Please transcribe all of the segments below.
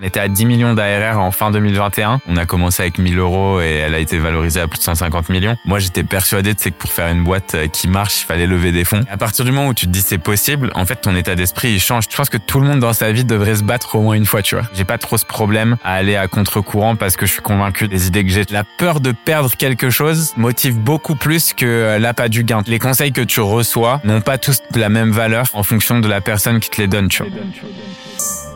On était à 10 millions d'ARR en fin 2021. On a commencé avec 1000 euros et elle a été valorisée à plus de 150 millions. Moi, j'étais persuadé de que pour faire une boîte euh, qui marche, il fallait lever des fonds. à partir du moment où tu te dis c'est possible, en fait, ton état d'esprit, il change. Je pense que tout le monde dans sa vie devrait se battre au moins une fois, tu vois. J'ai pas trop ce problème à aller à contre-courant parce que je suis convaincu des idées que j'ai. La peur de perdre quelque chose motive beaucoup plus que euh, l'appât du gain. Les conseils que tu reçois n'ont pas tous la même valeur en fonction de la personne qui te les donne, tu vois.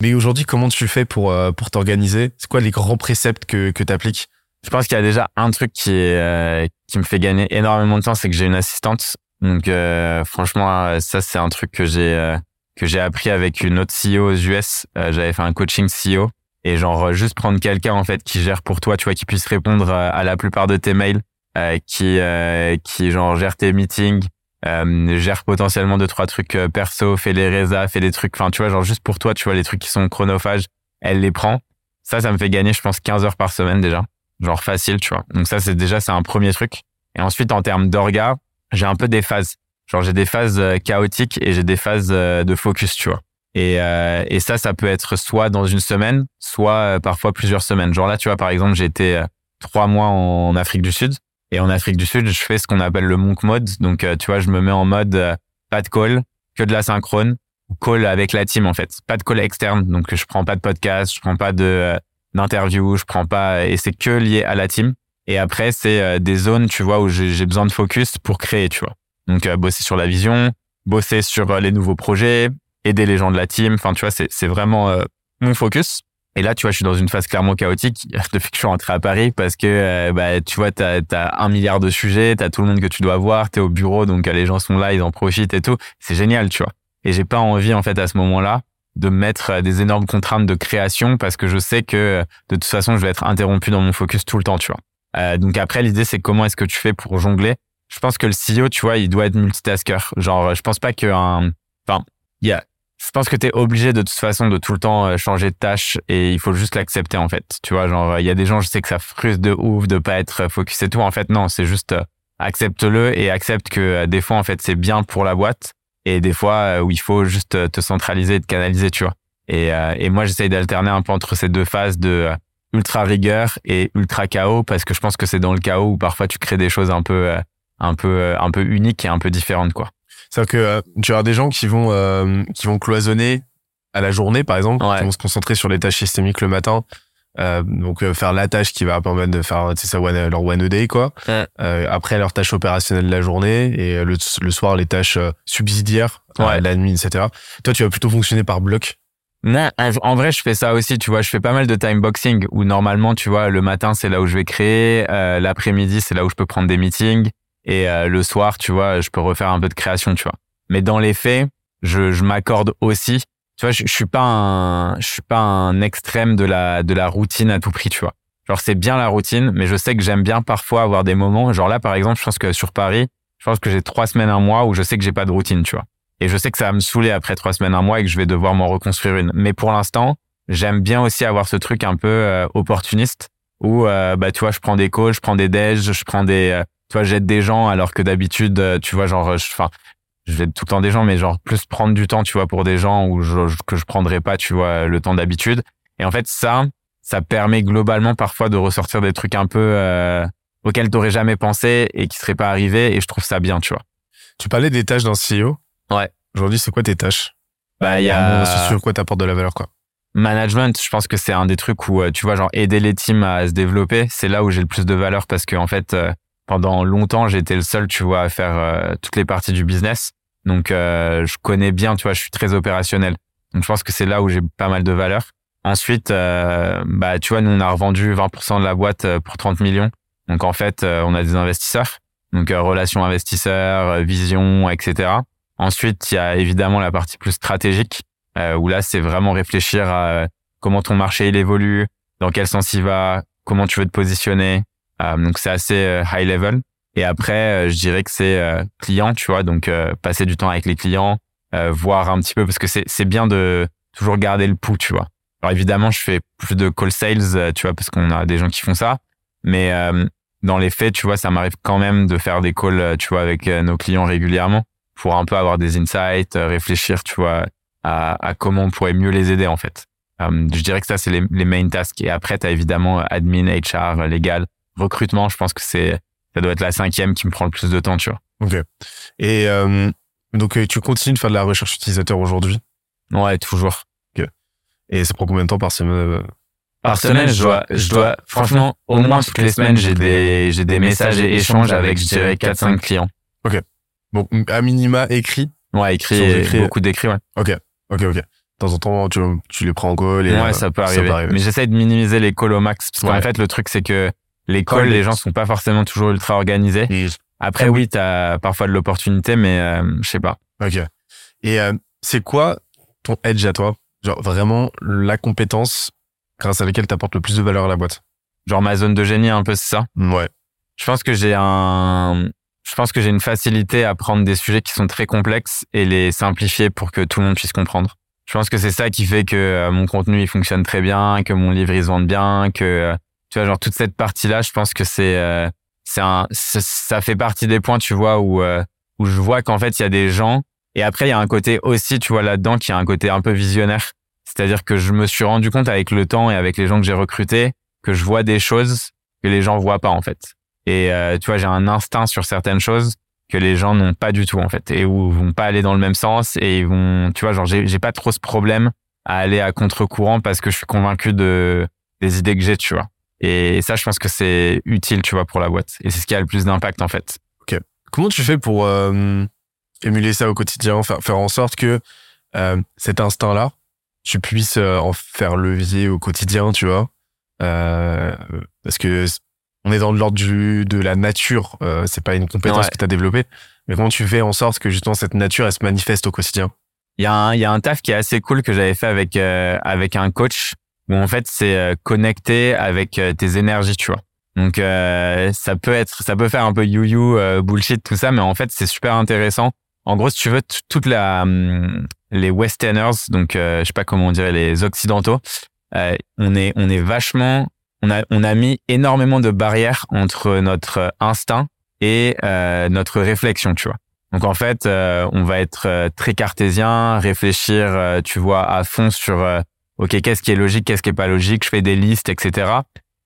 Mais aujourd'hui, comment tu fais pour, euh, pour t'organiser? C'est quoi les grands préceptes que, que tu appliques Je pense qu'il y a déjà un truc qui, est, euh, qui me fait gagner énormément de temps, c'est que j'ai une assistante. Donc euh, franchement, ça c'est un truc que j'ai que j'ai appris avec une autre CEO aux US. J'avais fait un coaching CEO et genre juste prendre quelqu'un en fait qui gère pour toi, tu vois, qui puisse répondre à la plupart de tes mails, qui qui genre gère tes meetings, euh, gère potentiellement deux trois trucs euh, perso, fait les résas, fait des trucs, enfin tu vois genre juste pour toi, tu vois les trucs qui sont chronophages, elle les prend. Ça, ça me fait gagner, je pense, 15 heures par semaine déjà, genre facile, tu vois. Donc ça, c'est déjà c'est un premier truc. Et ensuite, en termes d'orga, j'ai un peu des phases. Genre j'ai des phases euh, chaotiques et j'ai des phases euh, de focus, tu vois. Et, et ça, ça peut être soit dans une semaine, soit parfois plusieurs semaines. Genre là, tu vois, par exemple, j'ai été trois mois en Afrique du Sud. Et en Afrique du Sud, je fais ce qu'on appelle le monk mode. Donc, euh, tu vois, je me mets en mode euh, pas de call, que de la synchrone, call avec la team en fait, pas de call externe. Donc, je prends pas de podcast, je prends pas de euh, d'interview, je prends pas et c'est que lié à la team. Et après, c'est des zones, tu vois, où j'ai besoin de focus pour créer, tu vois. Donc, bosser sur la vision, bosser sur les nouveaux projets, aider les gens de la team. Enfin, tu vois, c'est vraiment mon focus. Et là, tu vois, je suis dans une phase clairement chaotique depuis que je suis rentré à Paris parce que, euh, bah, tu vois, tu as, un milliard de sujets, tu as tout le monde que tu dois voir, tu es au bureau, donc euh, les gens sont là, ils en profitent et tout. C'est génial, tu vois. Et j'ai pas envie, en fait, à ce moment-là, de mettre euh, des énormes contraintes de création parce que je sais que de toute façon, je vais être interrompu dans mon focus tout le temps, tu vois. Euh, donc après, l'idée, c'est comment est-ce que tu fais pour jongler? Je pense que le CEO, tu vois, il doit être multitasker. Genre, je pense pas qu'un... Enfin, il y a je pense que tu es obligé de toute façon de tout le temps euh, changer de tâche et il faut juste l'accepter en fait. Tu vois, genre il y a des gens, je sais que ça frustre de ouf de pas être focus et tout. En fait, non, c'est juste euh, accepte-le et accepte que euh, des fois en fait c'est bien pour la boîte et des fois où il faut juste te centraliser et te canaliser, tu vois. Et, et moi j'essaye d'alterner un peu entre ces deux phases de ultra rigueur et ultra chaos parce que je pense que c'est dans le chaos où parfois tu crées des choses un peu un peu un peu uniques et un peu différentes quoi. C'est-à-dire que euh, tu as des gens qui vont euh, qui vont cloisonner à la journée, par exemple, qui vont se concentrer sur les tâches systémiques le matin. Euh, donc faire la tâche qui va permettre de faire ça leur one a day quoi après leur tâche opérationnelle de la journée et le, le soir les tâches subsidiaires ouais. la nuit etc toi tu vas plutôt fonctionner par bloc non, en vrai, je fais ça aussi, tu vois. Je fais pas mal de time boxing où normalement, tu vois, le matin, c'est là où je vais créer. L'après-midi, c'est là où je peux prendre des meetings. Et euh, le soir, tu vois, je peux refaire un peu de création, tu vois. Mais dans les faits, je, je m'accorde aussi. Tu vois, je, je suis pas un, je suis pas un extrême de la de la routine à tout prix, tu vois. Genre c'est bien la routine, mais je sais que j'aime bien parfois avoir des moments. Genre là, par exemple, je pense que sur Paris, je pense que j'ai trois semaines, un mois où je sais que j'ai pas de routine, tu vois. Et je sais que ça va me saouler après trois semaines, un mois et que je vais devoir m'en reconstruire une. Mais pour l'instant, j'aime bien aussi avoir ce truc un peu euh, opportuniste où, euh, bah, tu vois, je prends des calls, je prends des déj, je prends des, tu vois, j'aide des gens alors que d'habitude, euh, tu vois, genre, enfin, je vais tout le temps des gens, mais genre plus prendre du temps, tu vois, pour des gens où je, que je prendrais pas, tu vois, le temps d'habitude. Et en fait, ça, ça permet globalement parfois de ressortir des trucs un peu euh, auxquels t'aurais jamais pensé et qui seraient pas arrivés. Et je trouve ça bien, tu vois. Tu parlais des tâches d'un CEO. Ouais. Aujourd'hui, c'est quoi tes tâches? Bah, il y a. C'est sur quoi t'apportes de la valeur, quoi? management, je pense que c'est un des trucs où, tu vois, genre aider les teams à se développer, c'est là où j'ai le plus de valeur parce que en fait, pendant longtemps, j'étais le seul, tu vois, à faire toutes les parties du business. Donc, je connais bien, tu vois, je suis très opérationnel. Donc, je pense que c'est là où j'ai pas mal de valeur. Ensuite, bah, tu vois, nous, on a revendu 20% de la boîte pour 30 millions. Donc, en fait, on a des investisseurs. Donc, relations investisseurs, vision, etc. Ensuite, il y a évidemment la partie plus stratégique, euh, où là, c'est vraiment réfléchir à euh, comment ton marché il évolue, dans quel sens il va, comment tu veux te positionner. Euh, donc, c'est assez euh, high level. Et après, je dirais que c'est client, tu vois, donc passer du temps avec les clients, voir un petit peu, parce que c'est bien de toujours garder le pouls, tu vois. Alors évidemment, je fais plus de call sales, tu vois, parce qu'on a des gens qui font ça. Mais dans les faits, tu vois, ça m'arrive quand même de faire des calls, tu vois, avec nos clients régulièrement pour un peu avoir des insights, euh, réfléchir, tu vois, à, à comment on pourrait mieux les aider en fait. Euh, je dirais que ça c'est les, les main tasks. Et après, tu as évidemment admin, HR, légal, recrutement. Je pense que c'est ça doit être la cinquième qui me prend le plus de temps, tu vois. Ok. Et euh, donc tu continues de faire de la recherche utilisateur aujourd'hui? Ouais, toujours. Ok. Et ça prend combien de temps par semaine par semaine, je dois, je dois, franchement, au moins toutes les semaines, j'ai des, j'ai des messages et échanges avec, je dirais, 4-5 clients. Ok. Bon, à minima écrit? Ouais, écrit, écrit beaucoup d'écrits, ouais. Ok, ok, ok. De temps en temps, tu, tu les prends en call. Et, ouais, ça peut, arriver. Mais j'essaie de minimiser les calls au max. Parce qu'en fait, le truc, c'est que calls, les gens sont pas forcément toujours ultra organisés. Après, oui, t'as parfois de l'opportunité, mais euh, je sais pas. Ok. Et euh, c'est quoi ton edge à toi? Genre vraiment la compétence grâce à laquelle t'apportes le plus de valeur à la boîte? Genre ma zone de génie, un peu, c'est ça? Ouais. Je pense que j'ai un je pense que j'ai une facilité à prendre des sujets qui sont très complexes et les simplifier pour que tout le monde puisse comprendre. Je pense que c'est ça qui fait que euh, mon contenu il fonctionne très bien, que mon livre il se vend bien, que euh, tu vois genre toute cette partie là, je pense que c'est euh, c'est un ça fait partie des points tu vois où où je vois qu'en fait il y a des gens et après il y a un côté aussi tu vois là-dedans qui a un côté un peu visionnaire. C'est-à-dire que je me suis rendu compte avec le temps et avec les gens que j'ai recrutés que je vois des choses que les gens voient pas en fait. Et euh, tu vois, j'ai un instinct sur certaines choses que les gens n'ont pas du tout en fait et où vont pas aller dans le même sens et ils vont, tu vois, genre j'ai pas trop ce problème à aller à contre-courant parce que je suis convaincu de des idées que j'ai, tu vois. Et ça, je pense que c'est utile, tu vois, pour la boîte. Et c'est ce qui a le plus d'impact en fait. Ok. Comment tu fais pour euh, émuler ça au quotidien, faire, faire en sorte que euh, cet instinct-là, tu puisses euh, en faire levier au quotidien, tu vois? Euh, Parce que on est dans l'ordre de la nature. C'est pas une compétence que tu as développée. Mais comment tu fais en sorte que justement cette nature, elle se manifeste au quotidien? Il y a un, il y a un taf qui est assez cool que j'avais fait avec avec un coach où en fait c'est euh, connecté avec euh, tes énergies, tu vois. Donc ça peut être, ça peut faire un peu you-you bullshit tout ça, mais en fait c'est super intéressant. En gros, si tu veux, toute la hum, les Westerners, donc je sais pas comment on dirait les occidentaux, on est on est vachement on a, on a mis énormément de barrières entre notre instinct et euh, notre réflexion, tu vois. Donc en fait, euh, on va être euh, très cartésien, réfléchir, tu vois, à fond sur ok, qu'est-ce qui est logique, qu'est-ce qui est pas logique. Je fais des listes, etc.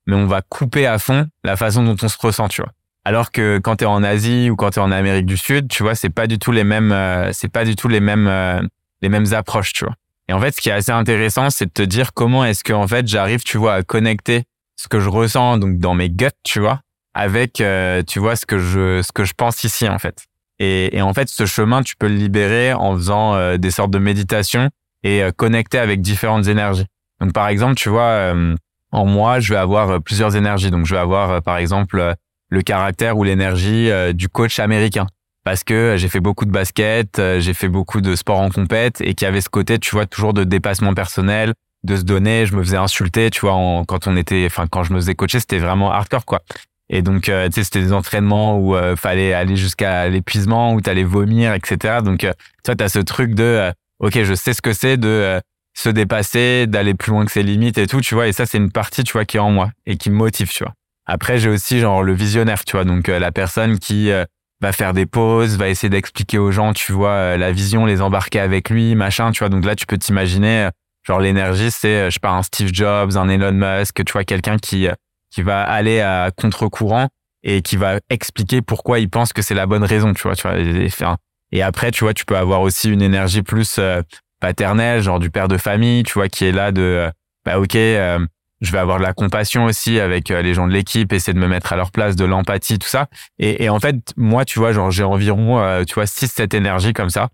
Mais on va couper à fond la façon dont on se ressent, tu vois. Alors que quand tu es en Asie ou quand tu es en Amérique du Sud, tu vois, c'est pas du tout les mêmes, c'est pas du tout les mêmes, les mêmes approches, tu vois. Et en fait, ce qui est assez intéressant, c'est de te dire comment est-ce que en fait j'arrive, tu vois, à connecter ce que je ressens donc dans mes guts, tu vois, avec euh, tu vois ce que je ce que je pense ici en fait. Et, et en fait, ce chemin, tu peux le libérer en faisant euh, des sortes de méditation et euh, connecter avec différentes énergies. Donc par exemple, tu vois, en moi, je vais avoir plusieurs énergies. Donc je vais avoir par exemple le caractère ou l'énergie du coach américain parce que j'ai fait beaucoup de basket, j'ai fait beaucoup de sport en compète et qui avait ce côté, tu vois, toujours de dépassement personnel, de se donner. Je me faisais insulter, tu vois, quand on était, enfin, quand je me faisais coacher, c'était vraiment hardcore, quoi. Et donc, euh, tu sais, c'était des entraînements où euh, fallait aller jusqu'à l'épuisement, où t'allais vomir, etc. Donc, euh, tu vois, t'as ce truc de, euh, ok, je sais ce que c'est de se dépasser, d'aller plus loin que ses limites et tout, tu vois. Et ça, c'est une partie, tu vois, qui est en moi et qui me motive, tu vois. Après, j'ai aussi genre le visionnaire, tu vois, donc la personne qui va faire des pauses, va essayer d'expliquer aux gens, tu vois, la vision, les embarquer avec lui, machin, tu vois. Donc là, tu peux t'imaginer Genre l'énergie, c'est euh, je sais pas un Steve Jobs, un Elon Musk, tu vois quelqu'un qui euh, qui va aller à contre-courant et qui va expliquer pourquoi il pense que c'est la bonne raison, tu vois, tu vois. Et, après, tu vois, tu peux avoir aussi une énergie plus euh, paternel, genre du père de famille, tu vois, qui est là de, bah ok, je vais avoir de la compassion aussi avec les gens de l'équipe, essayer de me mettre à leur place, de l'empathie, tout ça. Et, et, en fait, moi, tu vois, genre j'ai environ, tu vois, 6-7 énergies comme ça.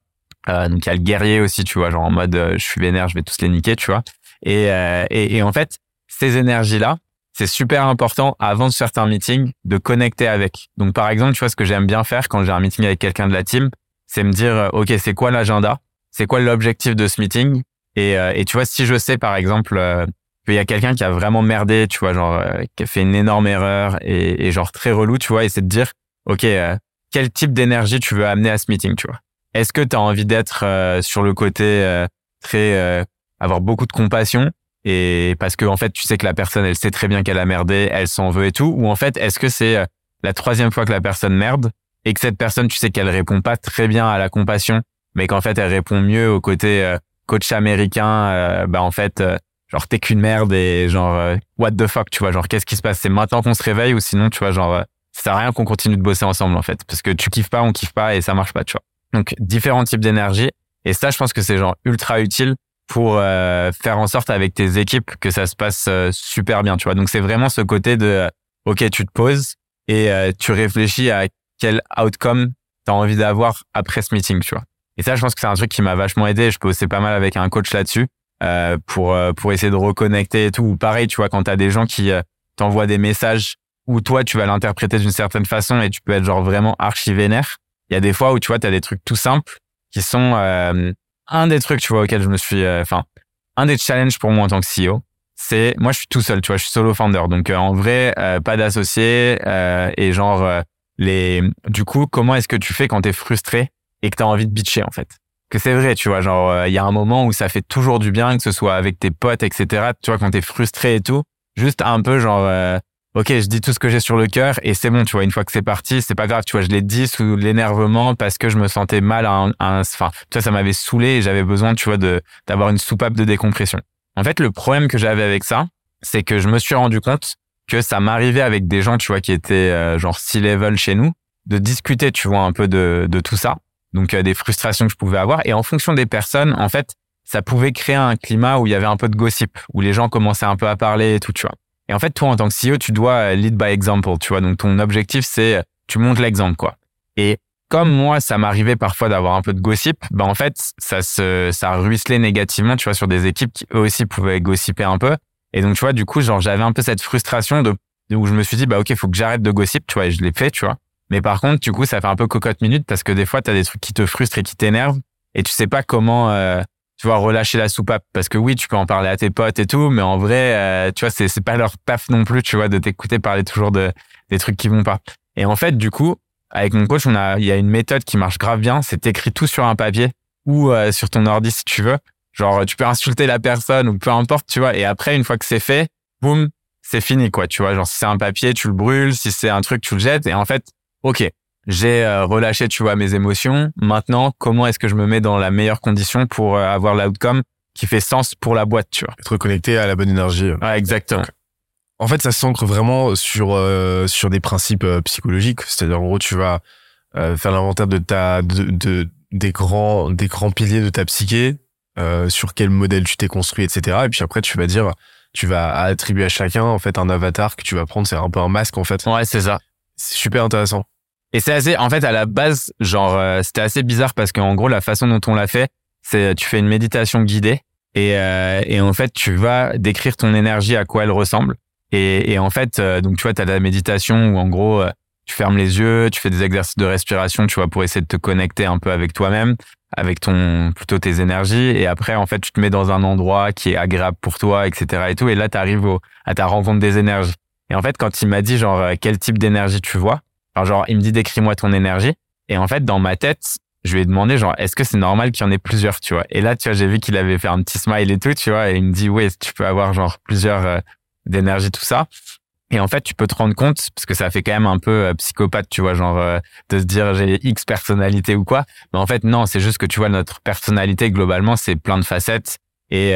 donc il y a le guerrier aussi, tu vois, genre en mode je suis vénère, je vais tous les niquer, tu vois. Et, et, et en fait, ces énergies-là, c'est super important avant certains meetings de connecter avec. Donc par exemple, tu vois ce que j'aime bien faire quand j'ai un meeting avec quelqu'un de la team, c'est me dire euh, OK, c'est quoi l'agenda? C'est quoi l'objectif de ce meeting? Et, euh, et tu vois si je sais par exemple euh, qu'il y a quelqu'un qui a vraiment merdé, tu vois, genre qui a fait une énorme erreur et, et genre très relou, tu vois, et c'est de dire OK, quel type d'énergie tu veux amener à ce meeting, tu vois? Est-ce que tu as envie d'être sur le côté très avoir beaucoup de compassion et parce que en fait tu sais que la personne elle sait très bien qu'elle a merdé, elle s'en veut et tout? Ou en fait est-ce que c'est la troisième fois que la personne merde et que cette personne tu sais qu'elle répond pas très bien à la compassion mais qu'en fait elle répond mieux au côté euh, coach américain euh, bah en fait genre t'es qu'une merde et genre what the fuck tu vois genre qu'est-ce qui se passe? C'est maintenant qu'on se réveille ou sinon tu vois genre ça sert à rien qu'on continue de bosser ensemble en fait parce que tu kiffes pas on kiffe pas et ça marche pas tu vois donc différents types d'énergie et ça je pense que c'est genre ultra utile pour euh, faire en sorte avec tes équipes que ça se passe euh, super bien, tu vois. Donc c'est vraiment ce côté de euh, OK, tu te poses et tu réfléchis à quel outcome tu as envie d'avoir après ce meeting, tu vois. Et ça je pense que c'est un truc qui m'a vachement aidé, je bossais pas mal avec un coach là-dessus pour pour essayer de reconnecter et tout ou pareil, tu vois, quand tu as des gens qui t'envoient des messages où toi tu vas l'interpréter d'une certaine façon et tu peux être genre vraiment archi vénère. Il y a des fois où tu vois, tu as des trucs tout simples qui sont un des trucs, tu vois, auquel je me suis, euh, enfin, un des challenges pour moi en tant que CEO, c'est, moi, je suis tout seul, tu vois, je suis solo founder. Donc, euh, en vrai, euh, pas d'associé et genre, les, du coup, comment est-ce que tu fais quand t'es frustré et que t'as envie de bitcher, en fait? Que c'est vrai, tu vois, genre, il y a un moment où ça fait toujours du bien, que ce soit avec tes potes, etc. Tu vois, quand t'es frustré et tout, juste un peu, genre, ok, je dis tout ce que j'ai sur le cœur et c'est bon, tu vois, une fois que c'est parti, c'est pas grave, tu vois, je l'ai dit sous l'énervement parce que je me sentais mal à un, enfin, tu ça m'avait saoulé et j'avais besoin, tu vois, de, d'avoir une soupape de décompression. En fait, le problème que j'avais avec ça, c'est que je me suis rendu compte que ça m'arrivait avec des gens, tu vois, qui étaient euh, genre C-level chez nous, de discuter, tu vois, un peu de, de tout ça. Donc, euh, des frustrations que je pouvais avoir. Et en fonction des personnes, en fait, ça pouvait créer un climat où il y avait un peu de gossip, où les gens commençaient un peu à parler et tout, tu vois. Et en fait, toi, en tant que CEO, tu dois euh, lead by example, tu vois. Donc, ton objectif, c'est euh, tu montres l'exemple, quoi. Et comme moi, ça m'arrivait parfois d'avoir un peu de gossip, bah en fait, ça se, ça ruisselait négativement, tu vois, sur des équipes qui eux aussi pouvaient gossiper un peu. Et donc, tu vois, du coup, genre, j'avais un peu cette frustration de, où je me suis dit, bah ok, faut que j'arrête de gossip, tu vois, et je l'ai fait, tu vois. Mais par contre, du coup, ça fait un peu cocotte minute parce que des fois, tu as des trucs qui te frustrent et qui t'énervent et tu sais pas comment euh, tu vois, relâcher la soupape. Parce que oui, tu peux en parler à tes potes et tout, mais en vrai, euh, tu vois, c'est, c'est pas leur taf non plus, tu vois, de t'écouter parler toujours de, des trucs qui vont pas. Et en fait, du coup, avec mon coach, on a, il y a une méthode qui marche grave bien. C'est t'écris tout sur un papier ou euh, sur ton ordi si tu veux. Genre, tu peux insulter la personne ou peu importe, tu vois. Et après, une fois que c'est fait, boum, c'est fini, quoi. Tu vois, genre, si c'est un papier, tu le brûles. Si c'est un truc, tu le jettes. Et en fait, OK, j'ai euh, relâché, tu vois, mes émotions. Maintenant, comment est-ce que je me mets dans la meilleure condition pour euh, avoir l'outcome qui fait sens pour la boîte, tu vois? Être connecté à la bonne énergie. Ouais, exactement. En fait, ça s'ancre vraiment sur euh, sur des principes psychologiques. C'est-à-dire, en gros, tu vas faire l'inventaire de ta de, de, des grands des grands piliers de ta psyché, sur quel modèle tu t'es construit, etc. Et puis après, tu vas dire, tu vas attribuer à chacun en fait un avatar que tu vas prendre. C'est un peu un masque en fait. Ouais, c'est ça. C'est super intéressant. Et c'est assez, en fait, à la base, genre, euh, c'était assez bizarre parce qu'en gros, la façon dont on l'a fait, c'est tu fais une méditation guidée et, euh, et en fait, tu vas décrire ton énergie à quoi elle ressemble. Et, et en fait, euh, donc tu vois, tu as la méditation où en gros, tu fermes les yeux, tu fais des exercices de respiration, tu vois, pour essayer de te connecter un peu avec toi-même, avec ton plutôt tes énergies. Et après, en fait, tu te mets dans un endroit qui est agréable pour toi, etc. Et tout. Et là, tu arrives à ta rencontre des énergies. Et en fait, quand il m'a dit genre quel type d'énergie tu vois, alors genre, il me dit décris-moi ton énergie. Et en fait, dans ma tête, je lui ai demandé genre, est-ce que c'est normal qu'il y en ait plusieurs, tu vois? Et là, tu vois, j'ai vu qu'il avait fait un petit smile et tout, tu vois. Et il me dit, oui, tu peux avoir genre plusieurs euh, d'énergie, tout ça? Et en fait, tu peux te rendre compte, parce que ça fait quand même un peu euh, psychopathe, tu vois, genre euh, de se dire j'ai X personnalité ou quoi. Mais en fait, non, c'est juste que tu vois notre personnalité globalement, c'est plein de facettes et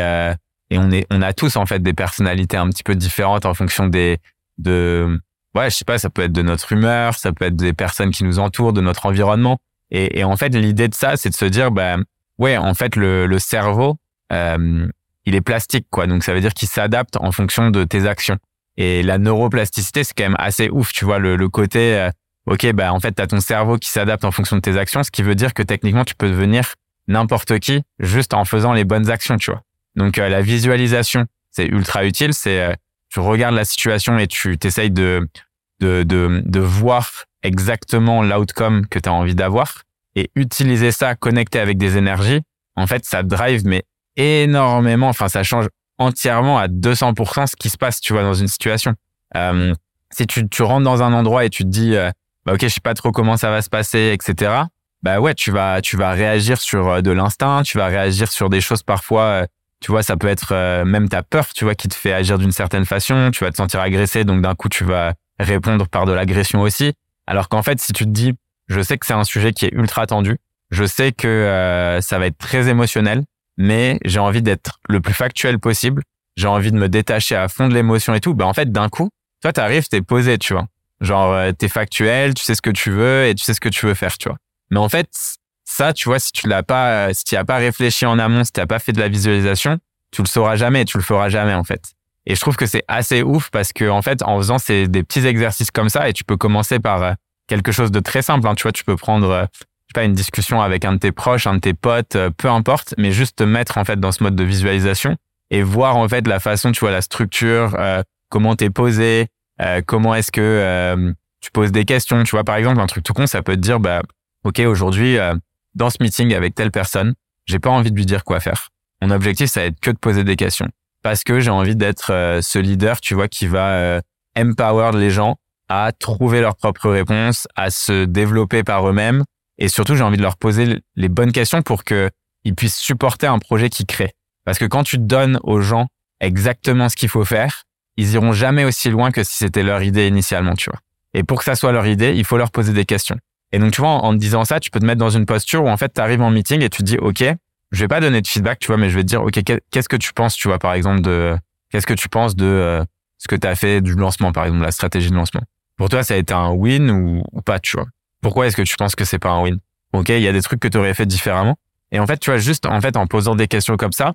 et on est on a tous en fait des personnalités un petit peu différentes en fonction des de ouais, je sais pas, ça peut être de notre humeur, ça peut être des personnes qui nous entourent, de notre environnement. Et, et en fait, l'idée de ça, c'est de se dire, bah, ouais, en fait, le, le cerveau, euh, il est plastique, quoi. Donc, ça veut dire qu'il s'adapte en fonction de tes actions. Et la neuroplasticité, c'est quand même assez ouf, tu vois, le, le côté, euh, ok, bah en fait, t'as ton cerveau qui s'adapte en fonction de tes actions, ce qui veut dire que techniquement, tu peux devenir n'importe qui juste en faisant les bonnes actions, tu vois. Donc, euh, la visualisation, c'est ultra utile. C'est tu regardes la situation et tu t'essayes de, de, de, de voir exactement l'outcome que tu as envie d'avoir et utiliser ça connecté avec des énergies, en fait, ça drive mais énormément, enfin ça change entièrement à 200% ce qui se passe, tu vois, dans une situation. Euh, si tu, tu rentres dans un endroit et tu te dis, euh, bah ok, je sais pas trop comment ça va se passer, etc. Bah ouais, tu vas, tu vas réagir sur euh, de l'instinct, tu vas réagir sur des choses parfois, euh, tu vois, ça peut être même ta peur, tu vois, qui te fait agir d'une certaine façon, tu vas te sentir agressé, donc d'un coup tu vas répondre par de l'agression aussi. Alors qu'en fait, si tu te dis, je sais que c'est un sujet qui est ultra tendu, je sais que ça va être très émotionnel, mais j'ai envie d'être le plus factuel possible, j'ai envie de me détacher à fond de l'émotion et tout, ben en fait, d'un coup, toi, t'arrives, t'es posé, tu vois. Genre, euh, t'es factuel, tu sais ce que tu veux et tu sais ce que tu veux faire, tu vois. Mais en fait, ça, tu vois, si tu l'as pas, si tu as pas réfléchi en amont, si tu pas fait de la visualisation, tu le sauras jamais, tu le feras jamais, en fait. Et je trouve que c'est assez ouf parce que en fait, en faisant ces, des petits exercices comme ça, et tu peux commencer par euh, quelque chose de très simple. Hein, tu vois, tu peux prendre, euh, pas, une discussion avec un de tes proches, un de tes potes, euh, peu importe, mais juste te mettre en fait dans ce mode de visualisation et voir en fait la façon, tu vois, la structure, euh, comment t'es posé, comment est-ce que tu poses des questions. Tu vois, par exemple, un truc tout con, ça peut te dire, bah, ok, aujourd'hui, dans ce meeting avec telle personne, j'ai pas envie de lui dire quoi faire. Mon objectif, ça va être que de poser des questions parce que j'ai envie d'être euh, ce leader, tu vois, qui va euh, empower les gens à trouver leurs propres réponses, à se développer par eux-mêmes. Et surtout, j'ai envie de leur poser les bonnes questions pour qu'ils puissent supporter un projet qui crée. Parce que quand tu donnes aux gens exactement ce qu'il faut faire, ils iront jamais aussi loin que si c'était leur idée initialement, tu vois. Et pour que ça soit leur idée, il faut leur poser des questions. Et donc, tu vois, en, te disant ça, tu peux te mettre dans une posture où en fait, tu arrives en meeting et tu te dis, OK, je vais pas donner de feedback, tu vois, mais je vais te dire, OK, qu'est-ce que tu penses, tu vois, par exemple, de, qu'est-ce que tu penses de euh, ce que tu as fait du lancement, par exemple, la stratégie de lancement? Pour toi, ça a été un win ou, pas, tu vois? Pourquoi est-ce que tu penses que c'est pas un win? OK, il y a des trucs que tu aurais fait différemment. Et en fait, tu vois, juste, en fait, en posant des questions comme ça,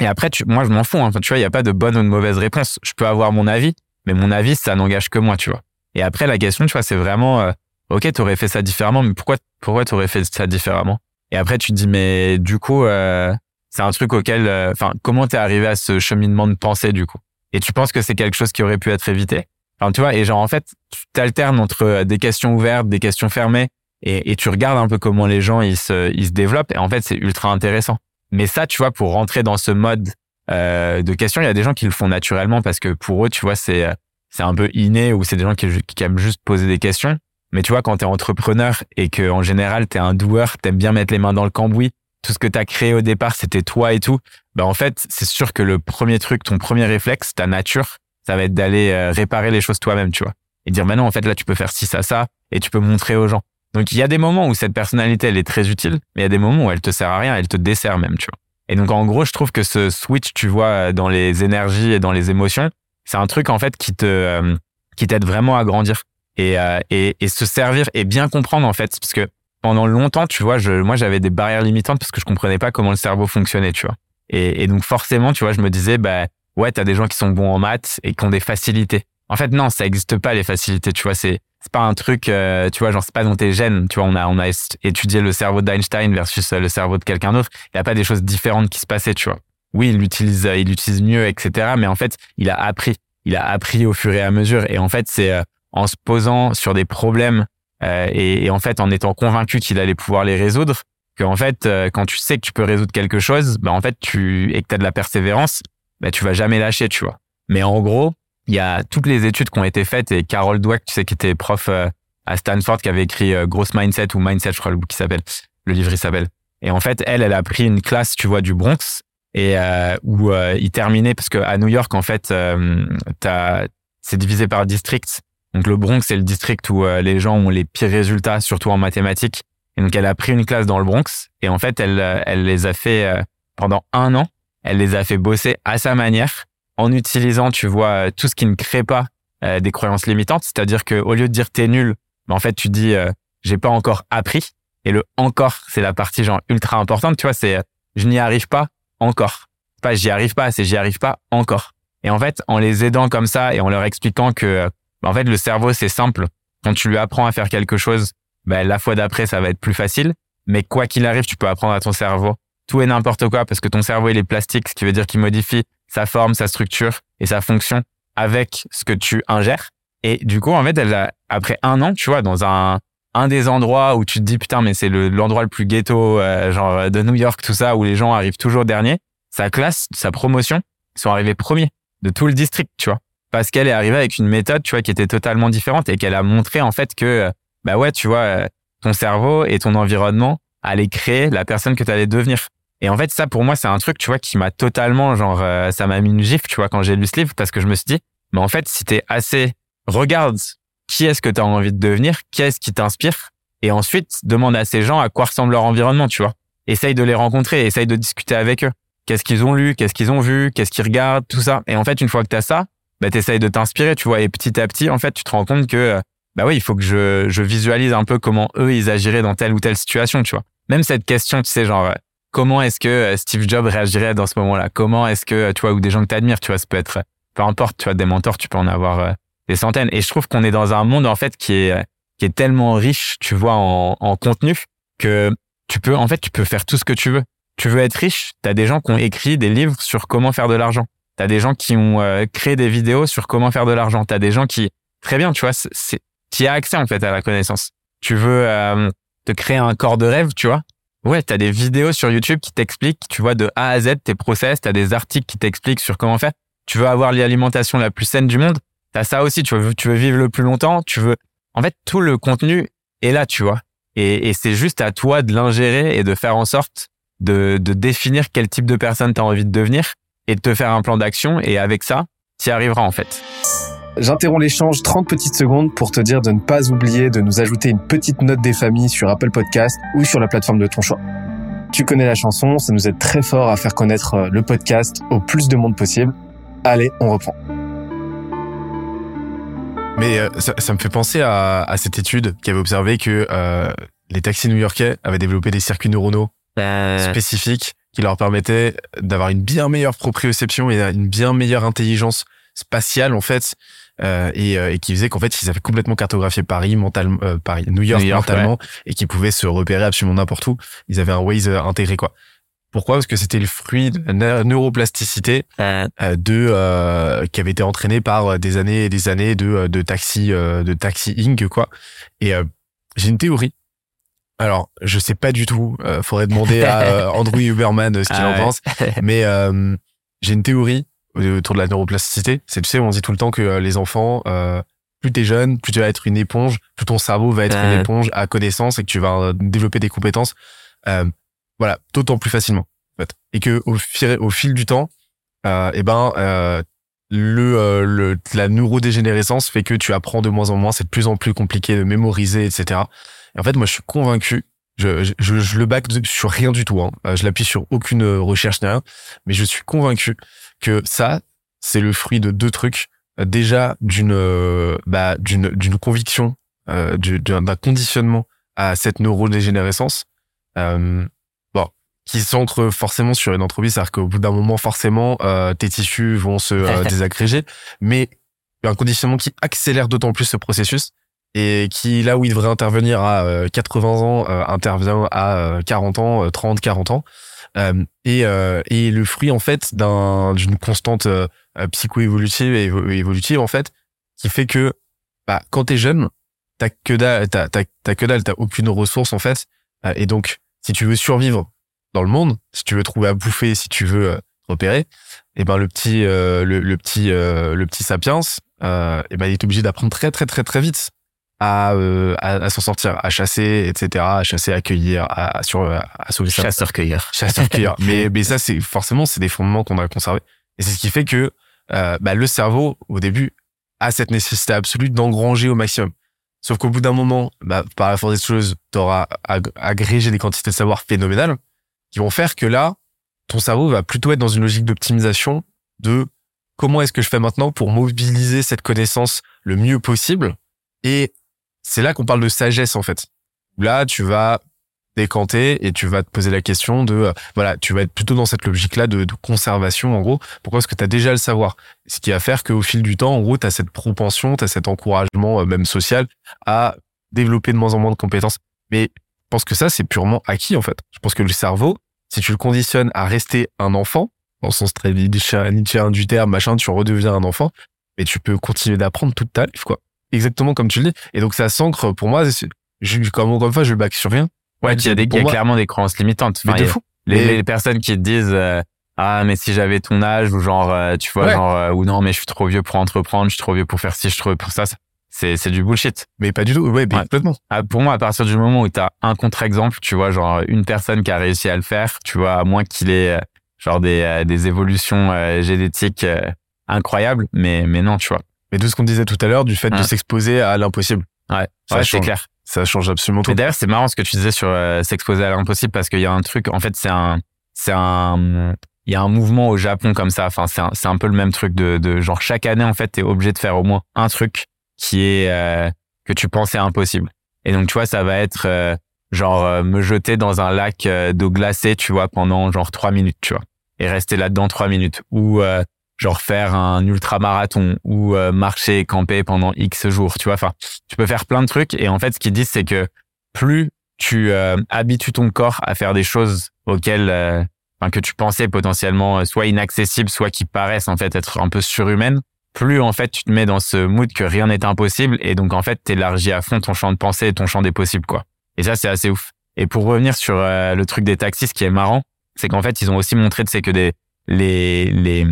et après, tu, moi, je m'en fous, hein. tu vois, il y a pas de bonne ou de mauvaise réponse. Je peux avoir mon avis, mais mon avis, ça n'engage que moi, tu vois. Et après, la question, tu vois, c'est vraiment, euh, OK, tu aurais fait ça différemment, mais pourquoi, pourquoi tu aurais fait ça différemment? Et après, tu te dis, mais du coup, euh, c'est un truc auquel, euh, enfin, comment t'es arrivé à ce cheminement de pensée du coup? Et tu penses que c'est quelque chose qui aurait pu être évité? Enfin, tu vois, et genre en fait, tu t'alternes entre euh, des questions ouvertes, des questions fermées, et, tu regardes un peu comment les gens ils se, ils se développent. Et en fait, c'est ultra intéressant. Mais ça, tu vois, pour rentrer dans ce mode euh, de questions, il y a des gens qui le font naturellement parce que pour eux, tu vois, c'est c'est un peu inné ou c'est des gens qui, qui aiment juste poser des questions. Mais tu vois, quand tu es entrepreneur et que en général, tu es un doueur, tu aimes bien mettre les mains dans le cambouis, tout ce que tu as créé au départ, c'était toi et tout, bah en fait, c'est sûr que le premier truc, ton premier réflexe, ta nature, ça va être d'aller euh, réparer les choses toi-même, tu vois. Et dire, bah non, en fait, là, tu peux faire ci, ça, ça, et tu peux montrer aux gens. Donc, il y a des moments où cette personnalité, elle est très utile, mais il y a des moments où elle te sert à rien, elle te dessert même, tu vois. Et donc, en gros, je trouve que ce switch, tu vois, dans les énergies et dans les émotions, c'est un truc, en fait, qui te, euh, qui t'aide vraiment à grandir et, euh, et, et, se servir et bien comprendre en fait parce que pendant longtemps tu vois je moi j'avais des barrières limitantes parce que je comprenais pas comment le cerveau fonctionnait tu vois et, et donc forcément tu vois je me disais bah ouais t'as des gens qui sont bons en maths et qui ont des facilités. En fait non ça existe pas les facilités tu vois c'est c'est pas un truc euh, tu vois genre c'est pas dans tes gènes tu vois on a on a étudié le cerveau d'Einstein versus le cerveau de quelqu'un d'autre. Il y a pas des choses différentes qui se passaient tu vois. Oui il l'utilise il l'utilise mieux etc mais en fait il a appris. Il a appris au fur et à mesure. Et en fait c'est euh, en se posant sur des problèmes euh, et, en fait en étant convaincu qu'il allait pouvoir les résoudre, que en fait euh, quand tu sais que tu peux résoudre quelque chose, bah en fait tu et que tu as de la persévérance, bah tu vas jamais lâcher, tu vois. Mais en gros, il y a toutes les études qui ont été faites et Carol Dweck, tu sais qui était prof euh, à Stanford qui avait écrit Gross Mindset ou Mindset, je crois le qui s'appelle, le livre il s'appelle. Et en fait, elle, elle a pris une classe, tu vois, du Bronx et où il terminait parce que à New York, en fait, t'as c'est divisé par districts donc le Bronx, c'est le district où euh, les gens ont les pires résultats, surtout en mathématiques. Et donc elle a pris une classe dans le Bronx et en fait elle, euh, elle les a fait euh, pendant un an. Elle les a fait bosser à sa manière en utilisant, tu vois, tout ce qui ne crée pas des croyances limitantes. C'est-à-dire que au lieu de dire t'es nul, ben, en fait tu dis j'ai pas encore appris. Et le encore, c'est la partie genre ultra importante, tu vois, c'est je n'y arrive pas encore. Pas j'y arrive pas, c'est j'y arrive pas encore. Et en fait, en les aidant comme ça et en leur expliquant que bah, en fait le cerveau c'est simple, quand tu lui apprends à faire quelque chose, ben la fois d'après ça va être plus facile, mais quoi qu'il arrive, tu peux apprendre à ton cerveau tout et n'importe quoi parce que ton cerveau il est plastique, ce qui veut dire qu'il modifie sa forme, sa structure et sa fonction avec ce que tu ingères. Et du coup, en fait, elle a, après un an, tu vois, dans un un des endroits où tu te dis putain mais c'est l'endroit le, plus ghetto euh, genre de New York tout ça où les gens arrivent toujours dernier sa classe sa promotion ils sont arrivés premiers de tout le district tu vois parce qu'elle est arrivée avec une méthode tu vois qui était totalement différente et qu'elle a montré en fait que bah ouais tu vois euh, ton cerveau et ton environnement allaient créer la personne que tu allais devenir et en fait ça pour moi c'est un truc tu vois qui m'a totalement genre euh, ça m'a mis une gifle tu vois quand j'ai lu ce livre parce que je me suis dit mais en fait si t'es assez regarde qui est-ce que tu as envie de devenir, qu'est-ce qui t'inspire, et ensuite demande à ces gens à quoi ressemble leur environnement, tu vois. Essaye de les rencontrer, essaye de discuter avec eux. Qu'est-ce qu'ils ont lu, qu'est-ce qu'ils ont vu, qu'est-ce qu'ils regardent, tout ça. Et en fait, une fois que tu as ça, bah, tu essayes de t'inspirer, tu vois. Et petit à petit, en fait, tu te rends compte que, bah oui, il faut que je, je visualise un peu comment eux, ils agiraient dans telle ou telle situation, tu vois. Même cette question, tu sais, genre, comment est-ce que euh, Steve Jobs réagirait dans ce moment-là? Comment est-ce que, tu vois, ou des gens que tu admires, tu vois, ça peut être, peu importe, tu vois, des mentors, tu peux en avoir euh, des centaines. Et je trouve qu'on est dans un monde en fait qui est qui est tellement riche, tu vois, en, en contenu que tu peux en fait tu peux faire tout ce que tu veux. Tu veux être riche, tu as des gens qui ont écrit des livres sur comment faire de l'argent. Tu as des gens qui ont euh, créé des vidéos sur comment faire de l'argent. Tu as des gens qui très bien, tu vois, tu as accès en fait à la connaissance. Tu veux euh, te créer un corps de rêve, tu vois. Ouais, tu as des vidéos sur YouTube qui t'expliquent, tu vois, de A à Z tes process, tu as des articles qui t'expliquent sur comment faire. Tu veux avoir l'alimentation la plus saine du monde, T'as ça aussi, tu veux, tu veux vivre le plus longtemps, tu veux. En fait, tout le contenu est là, tu vois. Et, et c'est juste à toi de l'ingérer et de faire en sorte de, de définir quel type de personne tu as envie de devenir et de te faire un plan d'action. Et avec ça, tu y arriveras en fait. J'interromps l'échange 30 petites secondes pour te dire de ne pas oublier de nous ajouter une petite note des familles sur Apple Podcast ou sur la plateforme de ton choix. Tu connais la chanson, ça nous aide très fort à faire connaître euh, le podcast au plus de monde possible. Allez, on reprend. Mais euh, ça, ça, me fait penser à, à, cette étude qui avait observé que euh, les taxis new-yorkais avaient développé des circuits neuronaux euh. spécifiques qui leur permettaient d'avoir une bien meilleure proprioception et une bien meilleure intelligence spatiale en fait euh, et, et, qui faisait qu'en fait ils avaient complètement cartographié Paris mentalement Paris New York, mentalement et qui pouvaient se repérer absolument n'importe où ils avaient un Waze intégré quoi pourquoi? Parce que c'était le fruit de la neuroplasticité euh, de euh, qui avait été entraîné par euh, des années et des années de de taxi de taxi Inc quoi. Et j'ai une théorie. Alors, je sais pas du tout. faudrait demander à Andrew Huberman ce qu'il en ah pense. Mais j'ai une théorie autour de la neuroplasticité. C'est tu sais, on dit tout le temps que les enfants, plus t'es jeune, plus tu vas être une éponge, plus ton cerveau va être une éponge à connaissance et que tu vas développer des compétences. Voilà, d'autant plus facilement. En fait. Et que au, fil, au fil du temps, euh, eh ben euh, le, euh, le, la neurodégénérescence fait que tu apprends de moins en moins, c'est de plus en plus compliqué de mémoriser, etc. Et en fait, moi, je suis convaincu. Je, je, je le back sur rien du tout. Hein. Euh, je l'appuie sur aucune recherche ni rien, mais je suis convaincu que ça, c'est le fruit de deux trucs. Déjà d'une bah, d'une d'une conviction, d'un conditionnement à cette neurodégénérescence. Euh, qui s'ancre forcément sur une entreprise, c'est-à-dire qu'au bout d'un moment, forcément, euh, tes tissus vont se euh, désagréger, mais un conditionnement qui accélère d'autant plus ce processus et qui, là où il devrait intervenir à 80 euh, ans, euh, intervient à 40 ans, 30, 40 ans. Et, et le fruit, en fait, d'un, d'une constante psycho-évolutive et évolutive, en fait, qui fait que bah, quand t'es jeune, t'as que dalle, t'as, t'as, que dalle, t'as aucune ressource, en fait. et donc, si tu veux survivre dans le monde, si tu veux trouver à bouffer, si tu veux euh, repérer, et eh ben le petit euh, le, petit euh, le petit sapiens, et eh ben il est obligé d'apprendre très très très très vite à à, s'en sortir, à chasser, etc., à chasser, à cueillir, à sur à sauver ça. Chasseur cueilleur. Chasseur cueilleur. mais mais ça c'est forcément c'est des fondements qu'on a conservés et c'est ce qui fait que bah, le cerveau au début a cette nécessité absolue d'engranger au maximum. Sauf qu'au bout d'un moment, bah, par la force des choses, tu auras agrégé des quantités de savoir phénoménales qui vont faire que là, ton cerveau va plutôt être dans une logique d'optimisation de comment est-ce que je fais maintenant pour mobiliser cette connaissance le mieux possible. Et c'est là qu'on parle de sagesse, en fait. Là, tu vas décanter et tu vas te poser la question de euh, voilà tu vas être plutôt dans cette logique là de, conservation en gros. Pourquoi est-ce que tu as déjà le savoir? Ce qui va faire qu'au fil du temps en gros tu as cette propension tu as cet encouragement euh, même social à développer de moins en moins de compétences. Mais je pense que ça c'est purement acquis en fait. Je pense que le cerveau si tu le conditionnes à rester un enfant dans le sens très Nietzschean du terme machin tu redeviens un enfant mais tu peux continuer d'apprendre toute ta vie quoi exactement comme tu le dis et donc ça s'ancre pour moi je, comme encore une fois je le bac sur rien Ouais, il y a, des, y a clairement des croyances limitantes. Enfin, mais de fou. Les, les, personnes qui te disent euh, ah mais si j'avais ton âge ou genre euh, tu vois genre euh, ou non mais je suis trop vieux pour entreprendre, je suis trop vieux pour faire ci, je suis trop vieux pour ça. C'est c'est du bullshit. Mais pas du tout. Ouais, complètement. Ah, pour moi, à partir du moment où tu as un contre-exemple, tu vois genre une personne qui a réussi à le faire, tu vois à moins qu'il ait genre des des évolutions génétiques incroyables, mais mais non, tu vois. Mais tout ce qu'on disait tout à l'heure du fait de s'exposer à l'impossible. Ouais, ouais c'est clair ça change absolument tout. Mais d'ailleurs, c'est marrant ce que tu disais sur euh, s'exposer à l'impossible parce qu'il y a un truc, en fait, c'est un, c'est un, il y a un mouvement au Japon comme ça. Enfin, c'est un, c'est un peu le même truc de, de genre chaque année, en fait, t'es obligé de faire au moins un truc qui est euh, que tu pensais impossible. Et donc, tu vois, ça va être euh, genre me jeter dans un lac d'eau glacée, tu vois, pendant genre trois minutes, tu vois, et rester là-dedans trois minutes. Ou genre faire un ultra-marathon ou euh, marcher et camper pendant X jours, tu vois. Enfin, tu peux faire plein de trucs. Et en fait, ce qu'ils disent, c'est que plus tu euh, habitues ton corps à faire des choses auxquelles, euh, que tu pensais potentiellement soit inaccessibles, soit qui paraissent en fait être un peu surhumaines, plus en fait tu te mets dans ce mood que rien n'est impossible. Et donc en fait, t'élargis à fond ton champ de pensée et ton champ des possibles, quoi. Et ça, c'est assez ouf. Et pour revenir sur le truc des taxis, ce qui est marrant, c'est qu'en fait, ils ont aussi montré, c'est que des les les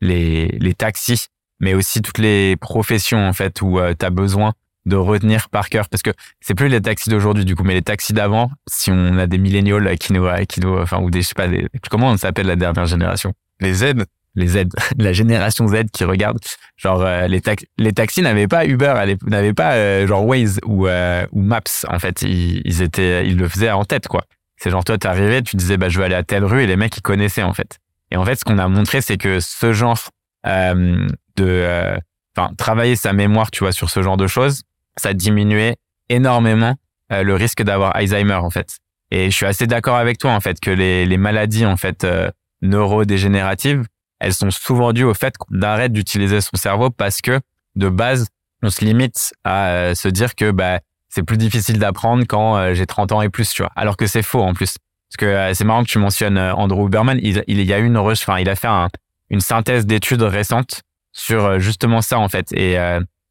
les, les taxis, mais aussi toutes les professions en fait où euh, tu as besoin de retenir par cœur. Parce que c'est plus les taxis d'aujourd'hui du coup mais les taxis d'avant si on a des milléniaux qui nous qui nous enfin ou des je sais pas comment on s'appelle la dernière génération? Les Z. Les Z. La génération Z qui regarde. Genre euh, les les taxis n'avaient pas Uber n'avaient pas euh, genre Waze ou ou Maps en fait. Ils, ils étaient ils le faisaient en tête quoi. C'est genre toi t'arrivais tu disais bah je vais aller à telle rue et les mecs ils connaissaient en fait et en fait, ce qu'on a montré, c'est que ce genre euh, de, euh, enfin, travailler sa mémoire, tu vois, sur ce genre de choses, ça diminuait énormément euh, le risque d'avoir Alzheimer, en fait. Et je suis assez d'accord avec toi, en fait, que les, maladies, en fait, neurodégénératives, elles sont souvent dues au fait qu'on arrête d'utiliser son cerveau parce que, de base, on se limite à se dire que bah, c'est plus difficile d'apprendre quand j'ai 30 ans et plus, tu vois. Alors que c'est faux, en plus. Parce que euh, c'est marrant que tu mentionnes euh, Andrew Huberman. Il, il y a une enfin, il a fait un, une synthèse d'études récentes sur euh, justement ça en fait. Et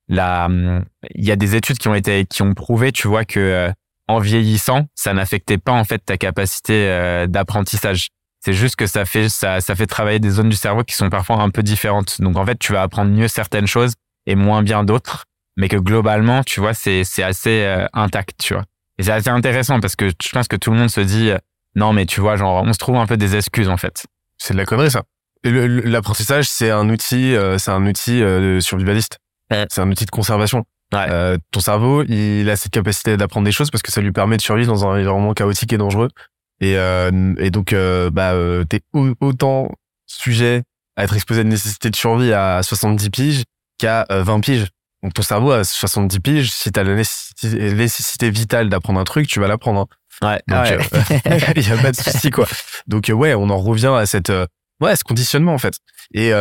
là, hum, il y a des études qui ont été qui ont prouvé, tu vois, que en vieillissant, ça n'affectait pas en fait ta capacité d'apprentissage. C'est juste que ça fait ça, ça fait travailler des zones du cerveau qui sont parfois un peu différentes. Donc en fait, tu vas apprendre mieux certaines choses et moins bien d'autres, mais que globalement, tu vois, c'est c'est assez intact, tu vois. Et c'est assez intéressant parce que je pense que tout le monde se dit non, mais tu vois, genre, on se trouve un peu des excuses en fait. C'est de la connerie ça. L'apprentissage, c'est un outil, euh, c'est un outil euh, survivaliste. C'est un outil de conservation. Euh, ton cerveau, il a cette capacité d'apprendre des choses parce que ça lui permet de survivre dans un environnement chaotique et dangereux. Et, euh, et donc, euh, bah, t'es autant sujet à être exposé à une nécessité de survie à 70 piges qu'à 20 piges. Donc ton cerveau à 70 piges, si t'as la nécessité, nécessité vitale d'apprendre un truc, tu vas l'apprendre. Ouais. Donc, euh, il y a pas de souci quoi. Donc euh, ouais, on en revient à cette euh, ouais, ce conditionnement en fait. Et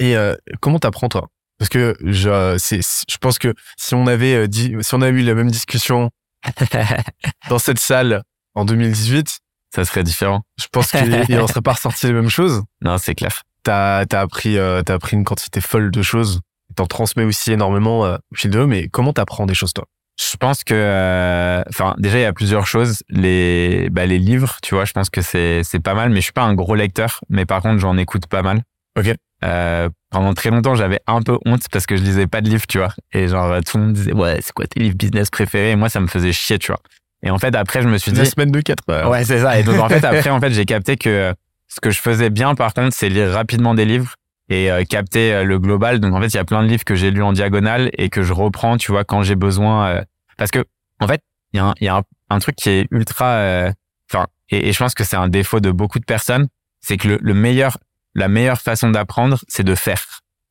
et comment t'apprends toi? Parce que je c'est je pense que si on avait dit si on avait eu la même discussion dans cette salle en 2018, ça serait différent. Je pense qu'il en serait pas ressorti les mêmes choses. Non, c'est clair. T'as as appris t'as appris une quantité folle de choses. T'en transmets aussi énormément au fil de mais comment t'apprends des choses toi? Je pense que, euh, enfin, déjà il y a plusieurs choses. Les, bah, les livres, tu vois, je pense que c'est c'est pas mal, mais je suis pas un gros lecteur. Mais par contre, j'en écoute pas mal. Ok. Euh, pendant très longtemps, j'avais un peu honte parce que je lisais pas de livres, tu vois. Et genre tout le monde disait ouais, c'est quoi tes livres business préférés? Et moi, ça me faisait chier, tu vois. Et en fait, après, je me suis dit. La semaine de 4 heures. Ouais, c'est ça. Et donc en fait, après, en fait, j'ai capté que ce que je faisais bien, par contre, c'est lire rapidement des livres et euh, capter euh, le global. Donc en fait, il y a plein de livres que j'ai lus en diagonale et que je reprends, tu vois, quand j'ai besoin. Euh, parce que en fait, il y a un, y a un, truc qui est ultra. Enfin, et, je pense que c'est un défaut de beaucoup de personnes, c'est que le, le, meilleur, la meilleure façon d'apprendre, c'est de faire.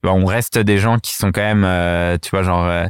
on reste des gens qui sont quand même, tu vois, genre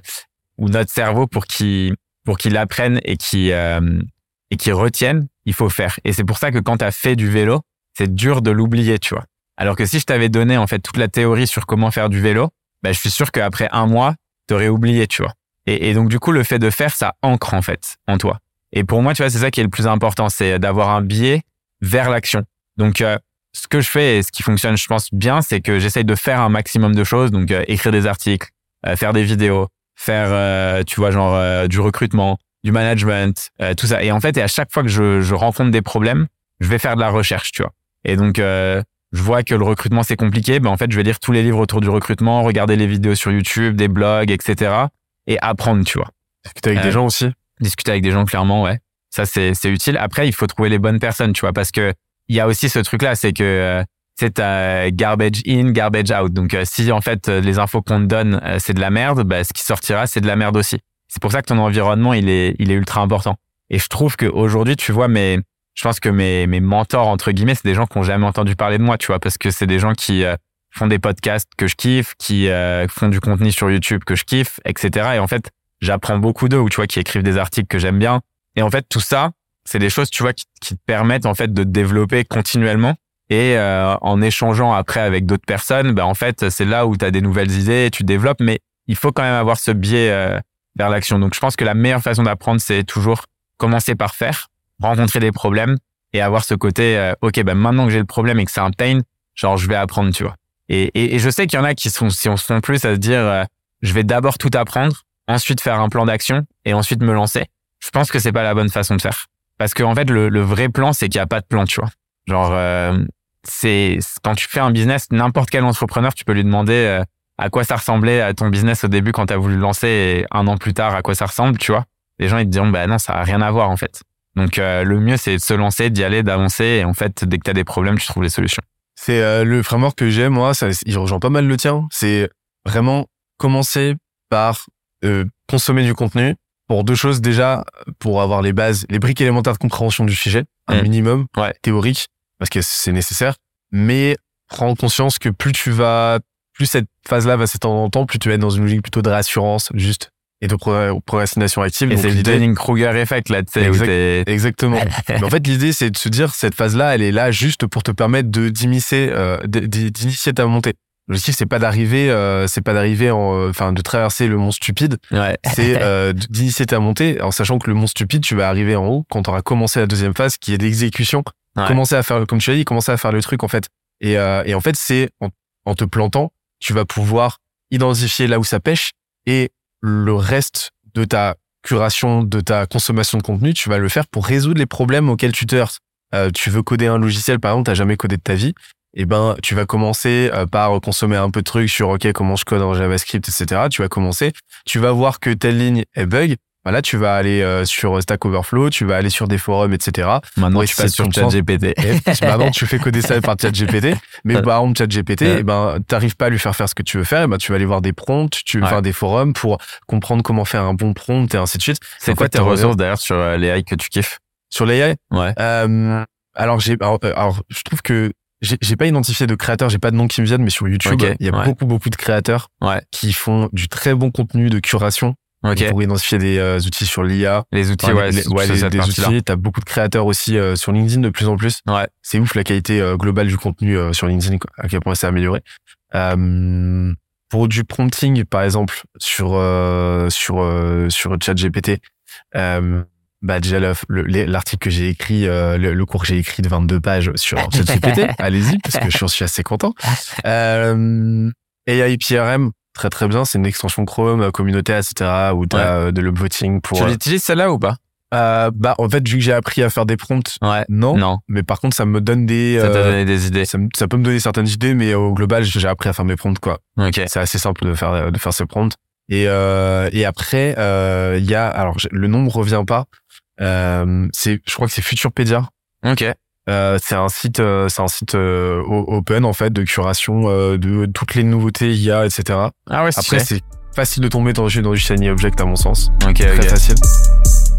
ou notre cerveau pour qu'il pour qu'il apprenne et qui et qui retiennent, il faut faire. Et c'est pour ça que quand tu as fait du vélo, c'est dur de l'oublier, tu vois. Alors que si je t'avais donné en fait toute la théorie sur comment faire du vélo, ben, je suis sûr qu'après un mois, t'aurais oublié, tu vois. Et, et, donc du coup, le fait de faire, ça ancre en fait en toi. Et pour moi, tu vois, c'est ça qui est le plus important, c'est d'avoir un biais vers l'action. Donc euh, ce que je fais et ce qui fonctionne, je pense bien, c'est que j'essaye de faire un maximum de choses, donc euh, écrire des articles, euh, faire des vidéos, faire, tu vois, genre du recrutement, du management, tout ça. Et en fait, et à chaque fois que je, je rencontre des problèmes, je vais faire de la recherche, tu vois. Et donc je vois que le recrutement c'est compliqué, ben en fait je vais lire tous les livres autour du recrutement, regarder les vidéos sur YouTube, des blogs, etc. et apprendre, tu vois. Discuter avec des euh, gens aussi. Discuter avec des gens, clairement, ouais. Ça c'est c'est utile. Après il faut trouver les bonnes personnes, tu vois, parce que il y a aussi ce truc là, c'est que euh, c'est euh, garbage in, garbage out. Donc euh, si en fait les infos qu'on te donne c'est de la merde, bah, ce qui sortira c'est de la merde aussi. C'est pour ça que ton environnement il est il est ultra important. Et je trouve qu'aujourd'hui, tu vois, mais je pense que mes, mes mentors, entre guillemets, c'est des gens qui n'ont jamais entendu parler de moi, tu vois, parce que c'est des gens qui euh, font des podcasts que je kiffe, qui euh, font du contenu sur YouTube que je kiffe, etc. Et en fait, j'apprends beaucoup d'eux, ou tu vois, qui écrivent des articles que j'aime bien. Et en fait, tout ça, c'est des choses, tu vois, qui, qui, te permettent en fait de te développer continuellement. Et euh, en échangeant après avec d'autres personnes, ben en fait, c'est là où tu as des nouvelles idées, tu développes, mais il faut quand même avoir ce biais vers l'action. Donc, je pense que la meilleure façon d'apprendre, c'est toujours commencer par faire rencontrer des problèmes et avoir ce côté, euh, ok, ben maintenant que j'ai le problème et que c'est un pain, genre je vais apprendre, tu vois. Et, et, je sais qu'il y en a qui sont, si on se font plus à se dire, euh, je vais d'abord tout apprendre, ensuite faire un plan d'action et ensuite me lancer. Je pense que c'est pas la bonne façon de faire. Parce que en fait, le, le vrai plan, c'est qu'il y a pas de plan, tu vois. Genre, euh, c'est quand tu fais un business, n'importe quel entrepreneur, tu peux lui demander à quoi ça ressemblait à ton business au début quand tu as voulu le lancer et un an plus tard à quoi ça ressemble, tu vois. Les gens ils te diront bah non, ça a rien à voir en fait. Donc euh, le mieux c'est de se lancer, d'y aller, d'avancer. Et en fait dès que tu as des problèmes, tu trouves les solutions. C'est euh, le framework que j'ai moi, ça il rejoint pas mal le tien, c'est vraiment commencer par euh, consommer du contenu pour deux choses. Déjà pour avoir les bases, les briques élémentaires de compréhension du sujet, un mm. minimum théorique parce que c'est nécessaire, mais prends conscience que plus tu vas plus cette phase-là va s'étendre en temps, plus tu vas être dans une logique plutôt de rassurance, juste et de procrastination active. Et c'est le Dunning-Kruger effect, là, tu sais. exactement. Mais en fait, l'idée, c'est de se dire, cette phase-là, elle est là juste pour te permettre de d'initier, euh, d'initier ta montée. L'objectif, c'est pas d'arriver, euh, c'est pas d'arriver en, enfin, de traverser le mont stupide. Ouais. C'est euh, d'initier ta montée, en sachant que le mont stupide, tu vas arriver en haut quand tu auras commencé la deuxième phase, qui est l'exécution. Commencer à faire, comme tu as dit, commencer à faire le truc, en fait. Et, euh, et en fait, c'est en, en te plantant, tu vas pouvoir identifier là où ça pêche et le reste de ta curation, de ta consommation de contenu, tu vas le faire pour résoudre les problèmes auxquels tu te heurtes. Euh, tu veux coder un logiciel, par exemple, t'as jamais codé de ta vie, eh ben tu vas commencer euh, par consommer un peu de trucs sur ok comment je code en JavaScript, etc. Tu vas commencer, tu vas voir que telle ligne est bug, Là, tu vas aller euh, sur Stack Overflow, tu vas aller sur des forums, etc. Maintenant, tu passes sur ChatGPT. Maintenant, tu fais coder ça par ChatGPT. Mais par exemple, ChatGPT, eh ben, t'arrives pas à lui faire faire ce que tu veux faire. Et eh ben, tu vas aller voir des prompts, tu vas faire des forums pour comprendre comment faire un bon prompt et ainsi de suite. C'est quoi tes ressources d'ailleurs sur euh, l'AI que tu kiffes? Sur l'AI Ouais. Euh, alors, j'ai, alors, alors, je trouve que j'ai pas identifié de créateurs, j'ai pas de nom qui me viennent, mais sur YouTube, il y a beaucoup, beaucoup de créateurs ouais. qui font du très bon contenu de curation Okay. Pour identifier des euh, outils sur l'IA. Les outils, ouais, les, ouais, les, des outils. T'as beaucoup de créateurs aussi euh, sur LinkedIn de plus en plus. Ouais. C'est ouf la qualité euh, globale du contenu sur LinkedIn, à quel point c'est amélioré. pour du prompting, par exemple, sur sur sur ChatGPT, bah déjà l'article que j'ai écrit, le, cours que j'ai écrit de 22 pages sur ChatGPT, allez-y parce que je suis assez content. Euh, AI PRM, très très bien. C'est une extension Chrome, euh, communauté, etc. où tu as euh, de l'upvoting pour. Tu euh, l'utilises celle-là ou pas? Euh, bah en fait vu que j'ai appris à faire des prompts ouais. non. Non. Mais par contre ça me donne des ça donné des idées. ça, ça, peut me donner certaines idées mais au global j'ai appris à faire mes prompts quoi. Ok. C'est assez simple de faire de faire ces prompts. Et euh, et après il y a alors le nom me revient pas. C'est je crois que c'est Futurpedia ok euh, c'est un site, euh, c'est un site euh, open en fait de curation de toutes les nouveautés IA, etc. Ah ouais, Après, c'est facile de tomber dans, dans du shiny object à mon sens. Ok, très facile.